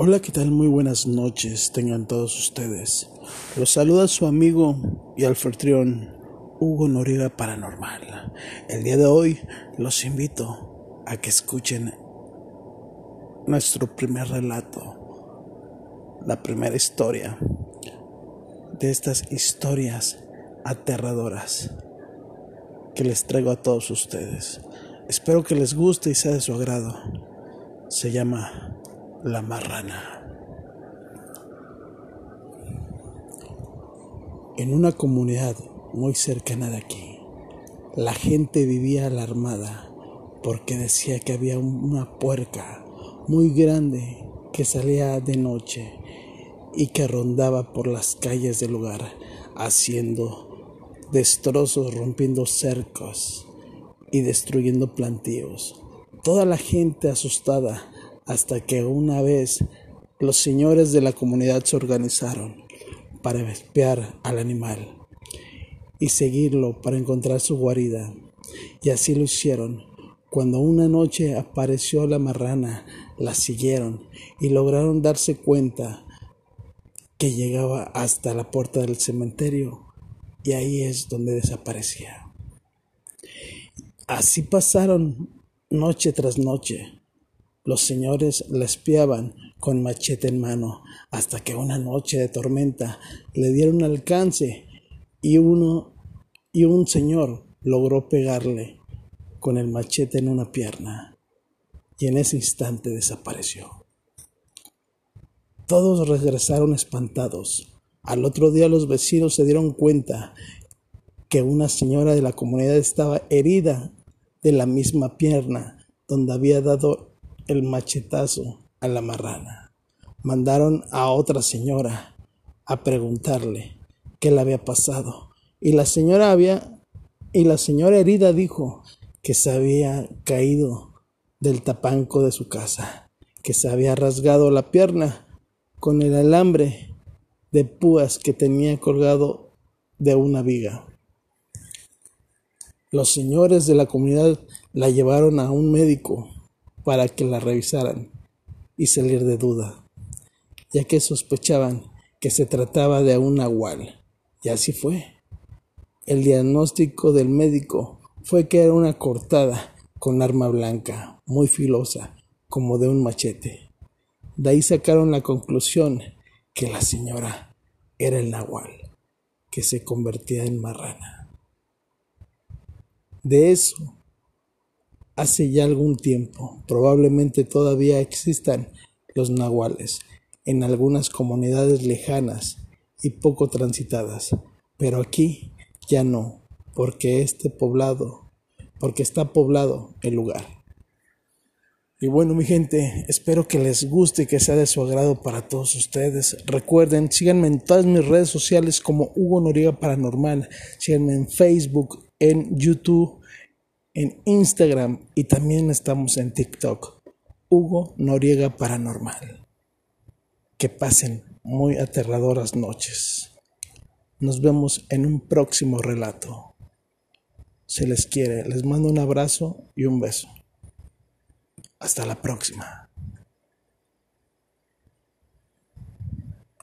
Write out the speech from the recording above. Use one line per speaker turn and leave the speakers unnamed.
Hola, ¿qué tal? Muy buenas noches tengan todos ustedes. Los saluda su amigo y alfertrión Hugo Noriega Paranormal. El día de hoy los invito a que escuchen nuestro primer relato, la primera historia de estas historias aterradoras que les traigo a todos ustedes. Espero que les guste y sea de su agrado. Se llama la marrana. En una comunidad muy cercana de aquí, la gente vivía alarmada porque decía que había una puerca muy grande que salía de noche y que rondaba por las calles del lugar haciendo destrozos, rompiendo cercos y destruyendo plantíos. Toda la gente asustada hasta que una vez los señores de la comunidad se organizaron para espiar al animal y seguirlo para encontrar su guarida. Y así lo hicieron. Cuando una noche apareció la marrana, la siguieron y lograron darse cuenta que llegaba hasta la puerta del cementerio y ahí es donde desaparecía. Así pasaron noche tras noche los señores la espiaban con machete en mano, hasta que una noche de tormenta le dieron alcance y uno y un señor logró pegarle con el machete en una pierna y en ese instante desapareció. Todos regresaron espantados. Al otro día los vecinos se dieron cuenta que una señora de la comunidad estaba herida de la misma pierna donde había dado el machetazo a la marrana. Mandaron a otra señora a preguntarle qué le había pasado. Y la señora había y la señora herida dijo que se había caído del tapanco de su casa, que se había rasgado la pierna con el alambre de púas que tenía colgado de una viga. Los señores de la comunidad la llevaron a un médico para que la revisaran y salir de duda, ya que sospechaban que se trataba de un nahual. Y así fue. El diagnóstico del médico fue que era una cortada con arma blanca, muy filosa, como de un machete. De ahí sacaron la conclusión que la señora era el nahual, que se convertía en marrana. De eso hace ya algún tiempo. Probablemente todavía existan los nahuales en algunas comunidades lejanas y poco transitadas, pero aquí ya no, porque este poblado, porque está poblado el lugar. Y bueno, mi gente, espero que les guste y que sea de su agrado para todos ustedes. Recuerden, síganme en todas mis redes sociales como Hugo Noriega Paranormal. Síganme en Facebook, en YouTube en Instagram y también estamos en TikTok. Hugo Noriega Paranormal. Que pasen muy aterradoras noches. Nos vemos en un próximo relato. Se les quiere, les mando un abrazo y un beso. Hasta la próxima.